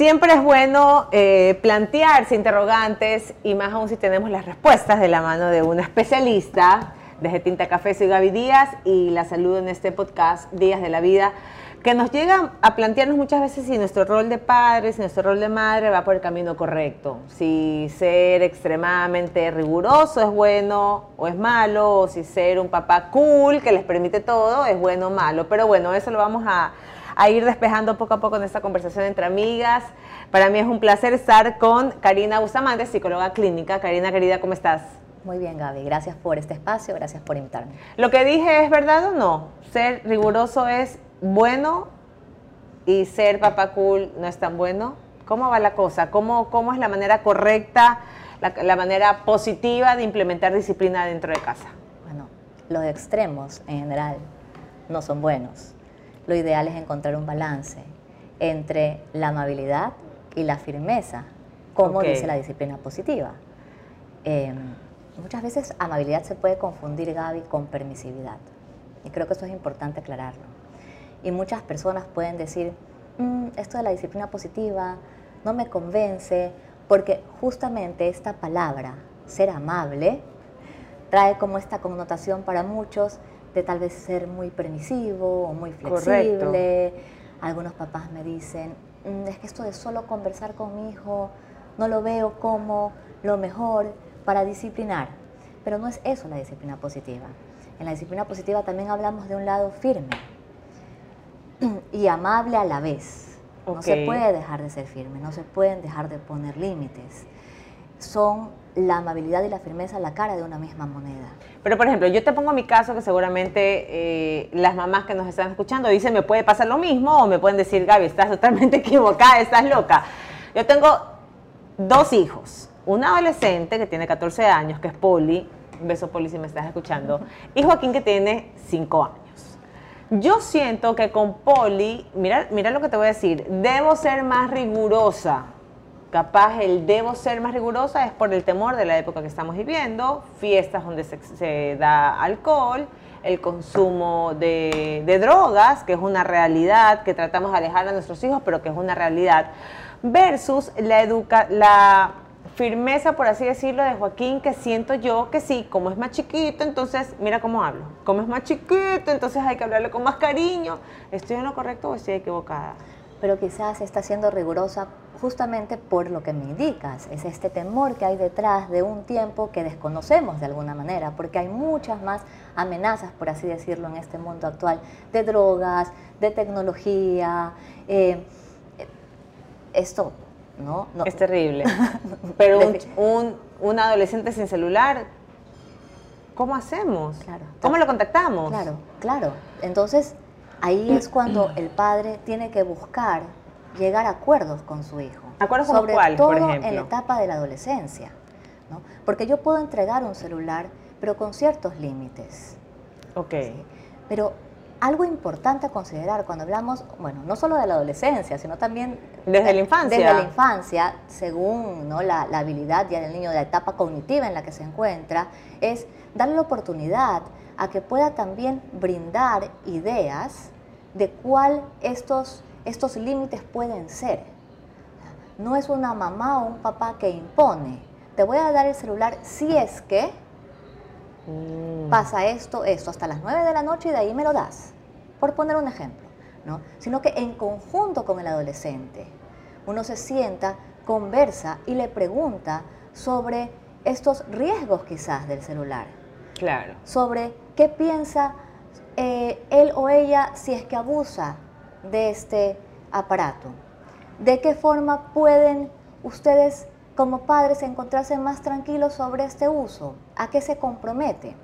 Siempre es bueno eh, plantearse interrogantes y más aún si tenemos las respuestas de la mano de una especialista desde Tinta Café, soy Gaby Díaz y la saludo en este podcast Días de la Vida que nos llega a plantearnos muchas veces si nuestro rol de padre, si nuestro rol de madre va por el camino correcto, si ser extremadamente riguroso es bueno o es malo, o si ser un papá cool que les permite todo es bueno o malo. Pero bueno, eso lo vamos a, a ir despejando poco a poco en esta conversación entre amigas. Para mí es un placer estar con Karina Bustamante, psicóloga clínica. Karina, querida, ¿cómo estás? Muy bien, Gaby. Gracias por este espacio, gracias por invitarme. ¿Lo que dije es verdad o no? ¿Ser riguroso es bueno y ser papá cool no es tan bueno? ¿Cómo va la cosa? ¿Cómo, cómo es la manera correcta, la, la manera positiva de implementar disciplina dentro de casa? Bueno, los extremos en general no son buenos lo ideal es encontrar un balance entre la amabilidad y la firmeza, como dice la disciplina positiva. Em, muchas veces amabilidad se puede confundir, Gaby, con permisividad. Y creo que eso es importante aclararlo. Y muchas personas pueden decir, mm, esto de la disciplina positiva no me convence, porque justamente esta palabra, ser amable, trae como esta connotación para muchos de tal vez ser muy permisivo o muy flexible. Algunos papás me dicen, mm, es que esto de solo conversar con mi hijo no lo veo como lo mejor para disciplinar. Pero no es eso la disciplina positiva. En la disciplina positiva también hablamos de un lado firme y amable a la vez. No se puede dejar de ser firme, no se pueden dejar de poner límites. Son la amabilidad y la firmeza la cara de una misma moneda. Pero, por ejemplo, yo te pongo mi caso que seguramente eh, las mamás que nos están escuchando dicen, me puede pasar lo mismo, o me pueden decir, Gaby, estás totalmente equivocada, estás loca. Yo tengo dos hijos, un adolescente que tiene 14 años, que es Poli, un beso Poli si me estás escuchando, y Joaquín que tiene 5 años. Yo siento que con Poli, mira, mira lo que te voy a decir, debo ser más rigurosa capaz el debo ser más rigurosa es por el temor de la época que estamos viviendo, fiestas donde se, da alcohol, el consumo de, drogas, que es una realidad que tratamos de alejar a nuestros hijos, pero que es una realidad, versus la, educa la firmeza, por así decirlo, de Joaquín, que siento yo que sí, como es más chiquito, entonces, mira cómo hablo, como es más chiquito, entonces hay que hablarle con más cariño, ¿estoy en lo correcto o estoy equivocada? Pero quizás está siendo rigurosa justamente por lo que me indicas, es este temor que hay detrás de un tiempo que desconocemos de alguna manera, porque hay muchas más amenazas, por así decirlo, en este mundo actual, de drogas, de tecnología. Eh, esto, ¿no? Es terrible. Pero un, un, adolescente sin celular, ¿cómo hacemos? Claro. ¿Cómo lo contactamos? Claro, claro. Entonces, ahí es cuando el padre tiene que buscar llegar a acuerdos con su hijo. ¿Acuerdos sobre cuál, todo por ejemplo? en la etapa de la adolescencia. ¿no? Porque yo puedo entregar un celular, pero con ciertos límites. Ok. Pero algo importante a considerar cuando hablamos, bueno, no solo de la adolescencia, sino también... Desde la infancia. Desde la infancia, según ¿no? la, la habilidad ya del niño, de la etapa cognitiva en la que se encuentra, es darle la oportunidad a que pueda también brindar ideas de cuál estos estos límites pueden ser. No es una mamá o un papá que impone. Te voy a dar el celular si es que mm. pasa esto, esto, hasta las 9 de la noche y de ahí me lo das. Por poner un ejemplo. ¿no? Sino que en conjunto con el adolescente, uno se sienta, conversa y le pregunta sobre estos riesgos quizás del celular. Claro. Sobre qué piensa eh, él o ella si es que abusa de este aparato. ¿De qué forma pueden ustedes como padres encontrarse más tranquilos sobre este uso? ¿A qué se compromete?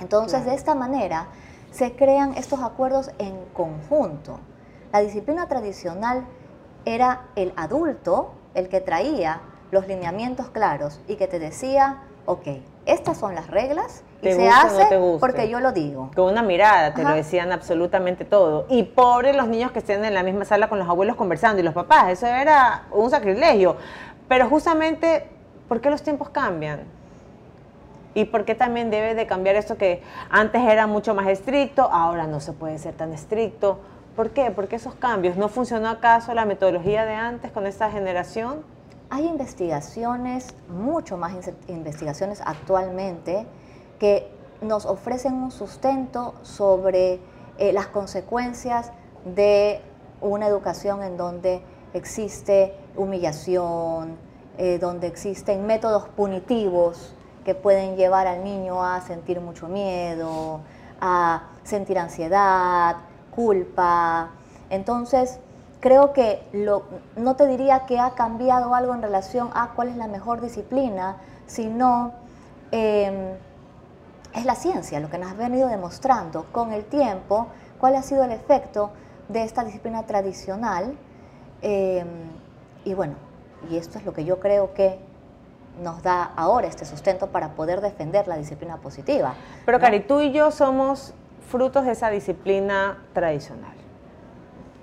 Entonces, de esta manera se crean estos acuerdos en conjunto. La disciplina tradicional era el adulto el que traía los lineamientos claros y que te decía, ok, estas son las reglas y se hace porque yo lo digo. Con una mirada te lo decían absolutamente todo. Y pobres los niños que estén en la misma sala con los abuelos conversando y los papás, eso era un sacrilegio. Pero justamente, ¿por qué los tiempos cambian? ¿Y por qué también debe de cambiar esto que antes era mucho más estricto, ahora no se puede ser tan estricto? ¿Por qué? ¿Por qué esos cambios? ¿No funcionó acaso la metodología de antes con esta generación? Hay investigaciones, mucho más investigaciones actualmente, que nos ofrecen un sustento sobre eh, las consecuencias de una educación en donde existe humillación, eh, donde existen métodos punitivos que pueden llevar al niño a sentir mucho miedo, a sentir ansiedad, culpa. Entonces, creo que no te diría que ha cambiado algo en relación a cuál es la mejor disciplina, sino em, es la ciencia lo que nos ha venido demostrando con el tiempo cuál ha sido el efecto de esta disciplina tradicional. Em, y bueno, y esto es lo que yo creo que nos da ahora este sustento para poder defender la disciplina positiva. Pero Cari, tú y yo somos frutos de esa disciplina tradicional.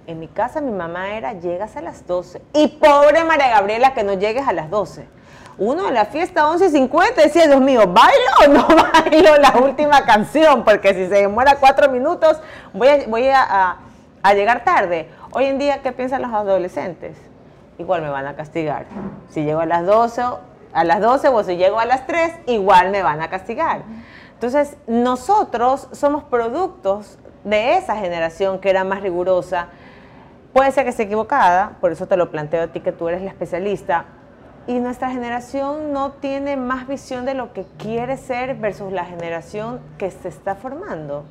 En mi casa mi mamá era, llegas a las 12. Y pobre María Gabriela que no llegues a las 12. Uno en la fiesta 11.50 decía, Dios mío, ¿bailo o no bailo la última canción? Porque si se demora cuatro minutos voy, a, voy a, a llegar tarde. Hoy en día, ¿qué piensan los adolescentes? Igual me van a castigar. Si llego a las 12 a las 12 o si llego a las 3, igual me van a castigar. Entonces, nosotros somos productos de esa generación que era más rigurosa. Puede ser que esté equivocada, por eso te lo planteo a ti que tú eres la especialista. Y nuestra generación no tiene más visión de lo que quiere ser versus la generación que se está formando.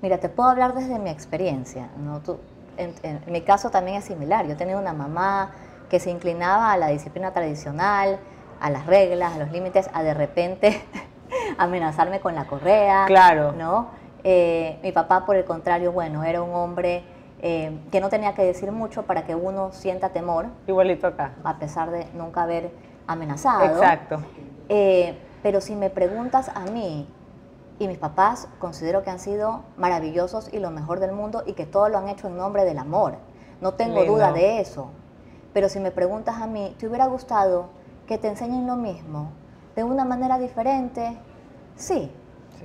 Mira, te puedo hablar desde mi experiencia. ¿no? Tú, en, en, mi caso también es similar. Yo tenía una mamá que se inclinaba a la disciplina tradicional, a las reglas, a los límites, a de repente amenazarme con la correa. Claro. ¿no? Eh, mi papá, por el contrario, bueno, era un hombre eh, que no tenía que decir mucho para que uno sienta temor. Igualito acá. A pesar de nunca haber amenazado. Exacto. Eh, pero si me preguntas a mí, y mis papás considero que han sido maravillosos y lo mejor del mundo y que todo lo han hecho en nombre del amor. No tengo duda de eso. Pero si me preguntas a mí, ¿te hubiera gustado que te enseñen lo mismo de una manera diferente? Sí.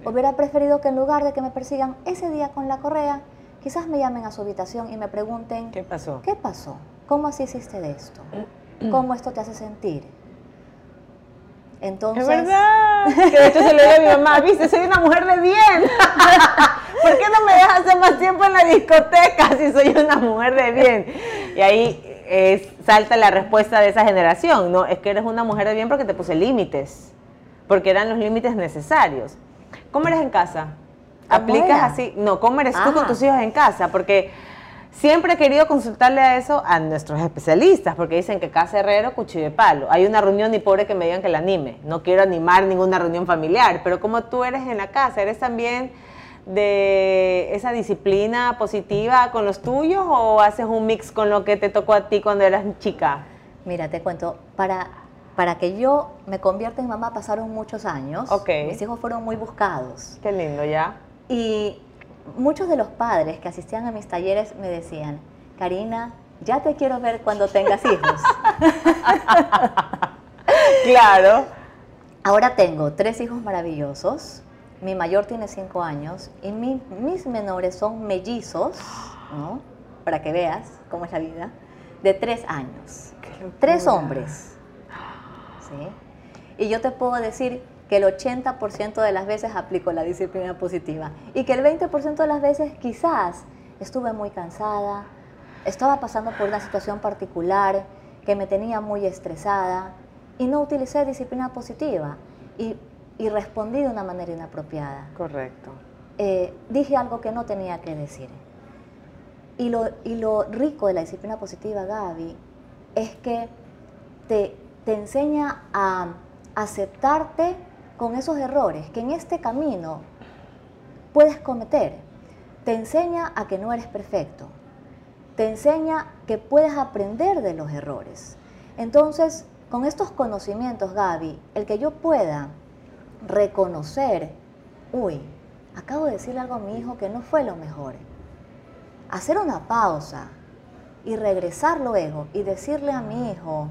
Hubiera preferido que en lugar de que me persigan ese día con la correa, quizás me llamen a su habitación y me pregunten, ¿qué pasó? ¿Qué pasó? ¿Cómo así hiciste de esto? ¿Cómo esto te hace sentir? Entonces... Es verdad. Que de hecho se le dio a mi mamá, viste, soy una mujer de bien. ¿Por qué no me dejas hacer más tiempo en la discoteca si soy una mujer de bien? Y ahí salta la respuesta de esa generación, ¿no? Es que eres una mujer de bien porque te puse límites, porque eran los límites necesarios. ¿Cómo eres en casa? ¿Aplicas así? No, ¿cómo eres tú con tus hijos en casa? Porque Siempre he querido consultarle a eso a nuestros especialistas, porque dicen que casa herrero, cuchillo de palo. Hay una reunión y pobre que me digan que la anime. No quiero animar ninguna reunión familiar, pero como tú eres en la casa, ¿eres también de esa disciplina positiva con los tuyos o haces un mix con lo que te tocó a ti cuando eras chica? Mira, te cuento, para, para que yo me convierta en mamá pasaron muchos años. Mis hijos fueron muy buscados. Qué lindo, ¿ya? Y muchos de los padres que asistían a mis talleres me decían, Karina, ya te quiero ver cuando tengas hijos. claro. Ahora tengo tres hijos maravillosos. Mi mayor tiene cinco años y mis menores son mellizos, ¿no? para que veas cómo es la vida, de tres años. Tres hombres. ¿sí? Y yo te puedo decir que el 80% de las veces aplico la disciplina positiva y que el 20% de las veces quizás estuve muy cansada, estaba pasando por una situación particular que me tenía muy estresada y no utilicé disciplina positiva y, respondí de una manera inapropiada. Correcto. Eh, dije algo que no tenía que decir. Y lo, y lo rico de la disciplina positiva, Gaby, es que te, te enseña a aceptarte con esos errores que en este camino puedes cometer. Te enseña a que no eres perfecto. Te enseña que puedes aprender de los errores. Entonces, con estos conocimientos, Gaby, el que yo pueda reconocer, uy, acabo de decirle algo a mi hijo que no fue lo mejor. Hacer una pausa y regresar luego y decirle a mi hijo,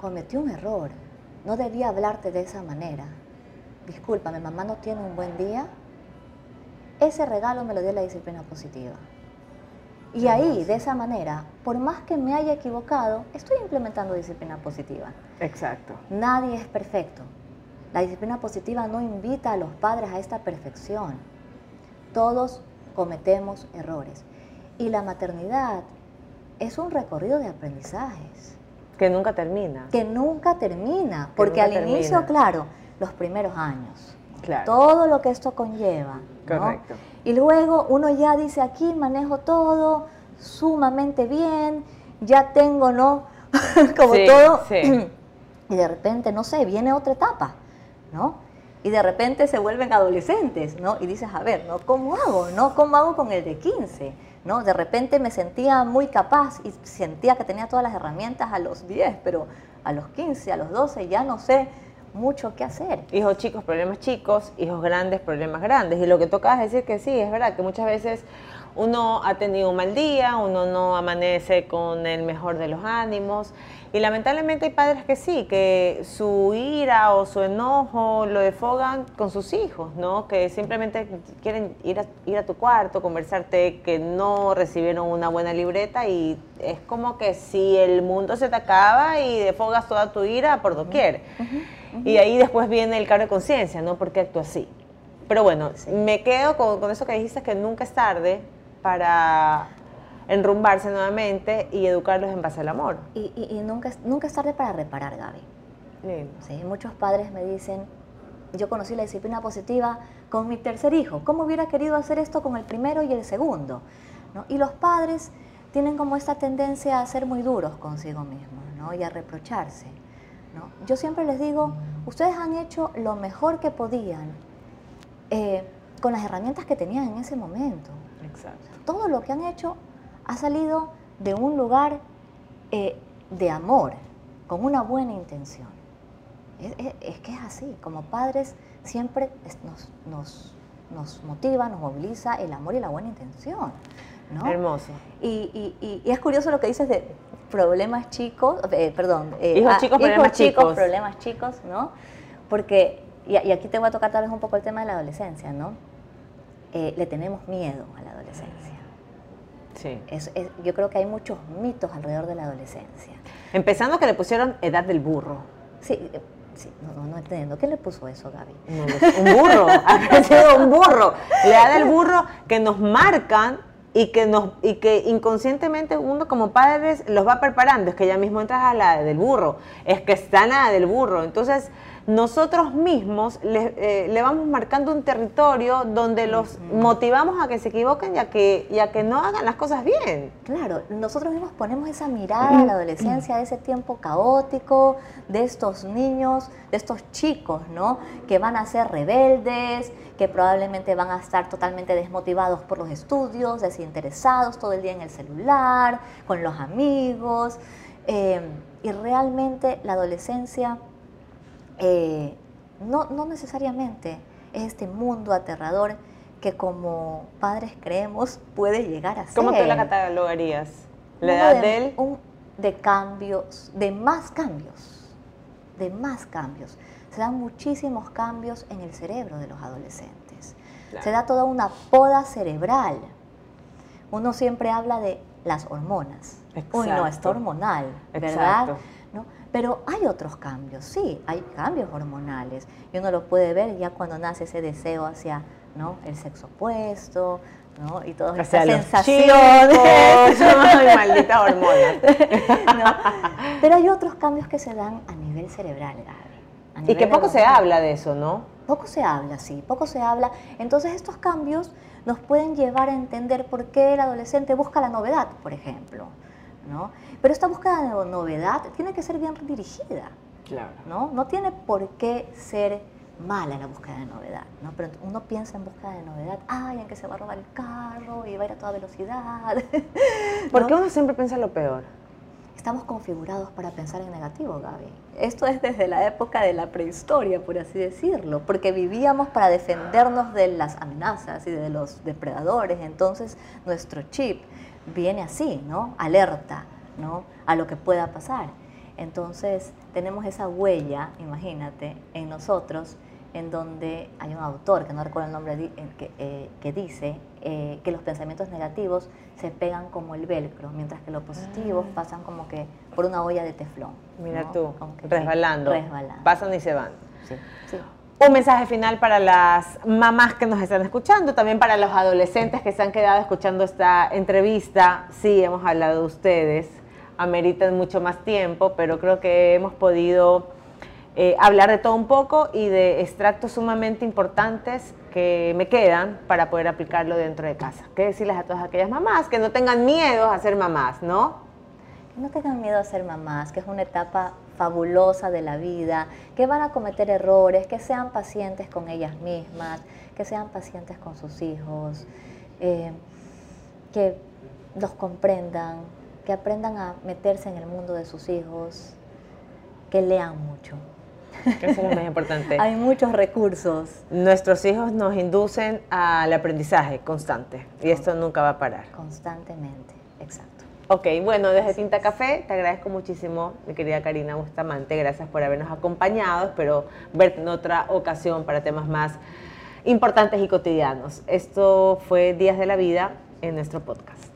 cometí un error, no debía hablarte de esa manera discúlpame, mamá no tiene un buen día, ese regalo me lo dio la disciplina positiva. Y ahí, de esa manera, por más que me haya equivocado, estoy implementando disciplina positiva. Exacto. Nadie es perfecto. La disciplina positiva no invita a los padres a esta perfección. Todos cometemos errores. Y la maternidad es un recorrido de aprendizajes. Que nunca termina. Que nunca termina. porque al inicio, claro, los primeros años. Claro. Todo lo que esto conlleva. Correcto. Y luego uno ya dice aquí manejo todo sumamente bien, ya tengo, ¿no? Como todo. y de repente, no sé, viene otra etapa, ¿no? Y de repente se vuelven adolescentes, ¿no? Y dices, a ver, ¿no? ¿Cómo hago? ¿No? ¿Cómo hago con el de 15? ¿No? De repente me sentía muy capaz y sentía que tenía todas las herramientas a los 10, pero a los 15, a los 12 ya no sé mucho que hacer. Hijos chicos, problemas chicos, hijos grandes, problemas grandes. Y lo que toca es decir que sí, es verdad, que muchas veces uno ha tenido un mal día, uno no amanece con el mejor de los ánimos. Y lamentablemente hay padres que sí, que su ira o su enojo lo defogan con sus hijos, ¿no? Que simplemente quieren ir a, ir a tu cuarto, conversarte, que no recibieron una buena libreta y es como que si el mundo se te acaba y defogas toda tu ira por doquier. Y ahí después viene el cargo de conciencia, ¿no? ¿Por qué actúo así? Pero bueno, me quedo con, con, eso que dijiste, que nunca es tarde para enrumbarse nuevamente y educarlos en base al amor. Y, y, nunca, nunca es tarde para reparar, Gaby. Sí, muchos padres me dicen, yo conocí la disciplina positiva con mi tercer hijo, ¿cómo hubiera querido hacer esto con el primero y el segundo? ¿No? Y los padres tienen como esta tendencia a ser muy duros consigo mismos ¿no? y a reprocharse. Yo siempre les digo, ustedes han hecho lo mejor que podían eh, con las herramientas que tenían en ese momento. Exacto. Todo lo que han hecho ha salido de un lugar eh, de amor, con una buena intención. Es, que es así, como padres siempre nos, nos, nos, motiva, nos moviliza el amor y la buena intención. ¿no? Hermoso. Y, y, y, es curioso lo que dices de problemas chicos, eh, perdón, eh, hijos chicos, problemas chicos. problemas chicos, ¿no? Porque, y, aquí te voy a tocar tal vez un poco el tema de la adolescencia, ¿no? Eh, le tenemos miedo a la adolescencia. Sí. Es, yo creo que hay muchos mitos alrededor de la adolescencia. Empezando que le pusieron edad del burro. Sí, sí no, no, entiendo. ¿Qué le puso eso, Gaby? un burro, ha sido un burro. La edad del burro que nos marcan y que, nos, y que inconscientemente uno como padres los va preparando, es que ya mismo entras a la del burro, es que está la del burro. Entonces, nosotros mismos le, eh, le, vamos marcando un territorio donde los motivamos a que se equivoquen y a que, y que no hagan las cosas bien. Claro, nosotros mismos ponemos esa mirada a la adolescencia, de ese tiempo caótico, de estos niños, de estos chicos, ¿no? Que van a ser rebeldes, que probablemente van a estar totalmente desmotivados por los estudios, desinteresados todo el día en el celular, con los amigos. Eh, y realmente la adolescencia eh, no, no necesariamente es este mundo aterrador que como padres creemos puede llegar a ser. ¿Cómo tú la catalogarías? ¿La edad de, él? de cambios, de más cambios, de más cambios. Se dan muchísimos cambios en el cerebro de los adolescentes. Se da toda una poda cerebral. Uno siempre habla de las hormonas. Uy, no, está hormonal, ¿verdad? Exacto. Pero hay otros cambios, sí, hay cambios hormonales. Y uno lo puede ver ya cuando nace ese deseo hacia ¿no? el sexo opuesto, ¿no? Y todas esas sensaciones. maldita hormona. Pero hay otros cambios que se dan a nivel cerebral, y que poco se habla de eso, ¿no? Poco se habla, sí, poco se habla. Entonces estos cambios nos pueden llevar a entender por qué el adolescente busca la novedad, por ejemplo. ¿no? Pero esta búsqueda de novedad tiene que ser bien dirigida. Claro. ¿no? no tiene por qué ser mala la búsqueda de novedad, ¿no? Pero uno piensa en búsqueda de novedad, ay, en que se va a robar el carro y va a ir a toda velocidad. ¿Por qué uno siempre piensa lo peor? Estamos configurados para pensar en negativo, Gaby. Esto es desde la época de la prehistoria, por así decirlo, porque vivíamos para defendernos de las amenazas y de los depredadores. Entonces, nuestro chip viene así, ¿no? Alerta, ¿no? A lo que pueda pasar. Entonces tenemos esa huella, imagínate, en nosotros en donde hay un autor, que no recuerdo el nombre, que, eh, que dice eh, que los pensamientos negativos se pegan como el velcro, mientras que los positivos ah. pasan como que por una olla de teflón. Mira tú, resbalando, resbalando, pasan y se van. Sí, sí. Un mensaje final para las mamás que nos están escuchando, también para los adolescentes que se han quedado escuchando esta entrevista. Sí, hemos hablado de ustedes, ameritan mucho más tiempo, pero creo que hemos podido eh, hablar de todo un poco y de extractos sumamente importantes que me quedan para poder aplicarlo dentro de casa. ¿Qué decirles a todas aquellas mamás? Que no tengan miedo a ser mamás, ¿no? Que no tengan miedo a ser mamás, que es una etapa fabulosa de la vida, que van a cometer errores, que sean pacientes con ellas mismas, que sean pacientes con sus hijos, eh, que los comprendan, que aprendan a meterse en el mundo de sus hijos, que lean mucho. Eso es lo más importante. Hay muchos recursos. Nuestros hijos nos inducen al aprendizaje constante y esto nunca va a parar. Constantemente, exacto. Ok, bueno, desde Tinta Café te agradezco muchísimo, mi querida Karina Bustamante. Gracias por habernos acompañado. Espero verte en otra ocasión para temas más importantes y cotidianos. Esto fue Días de la Vida en nuestro podcast.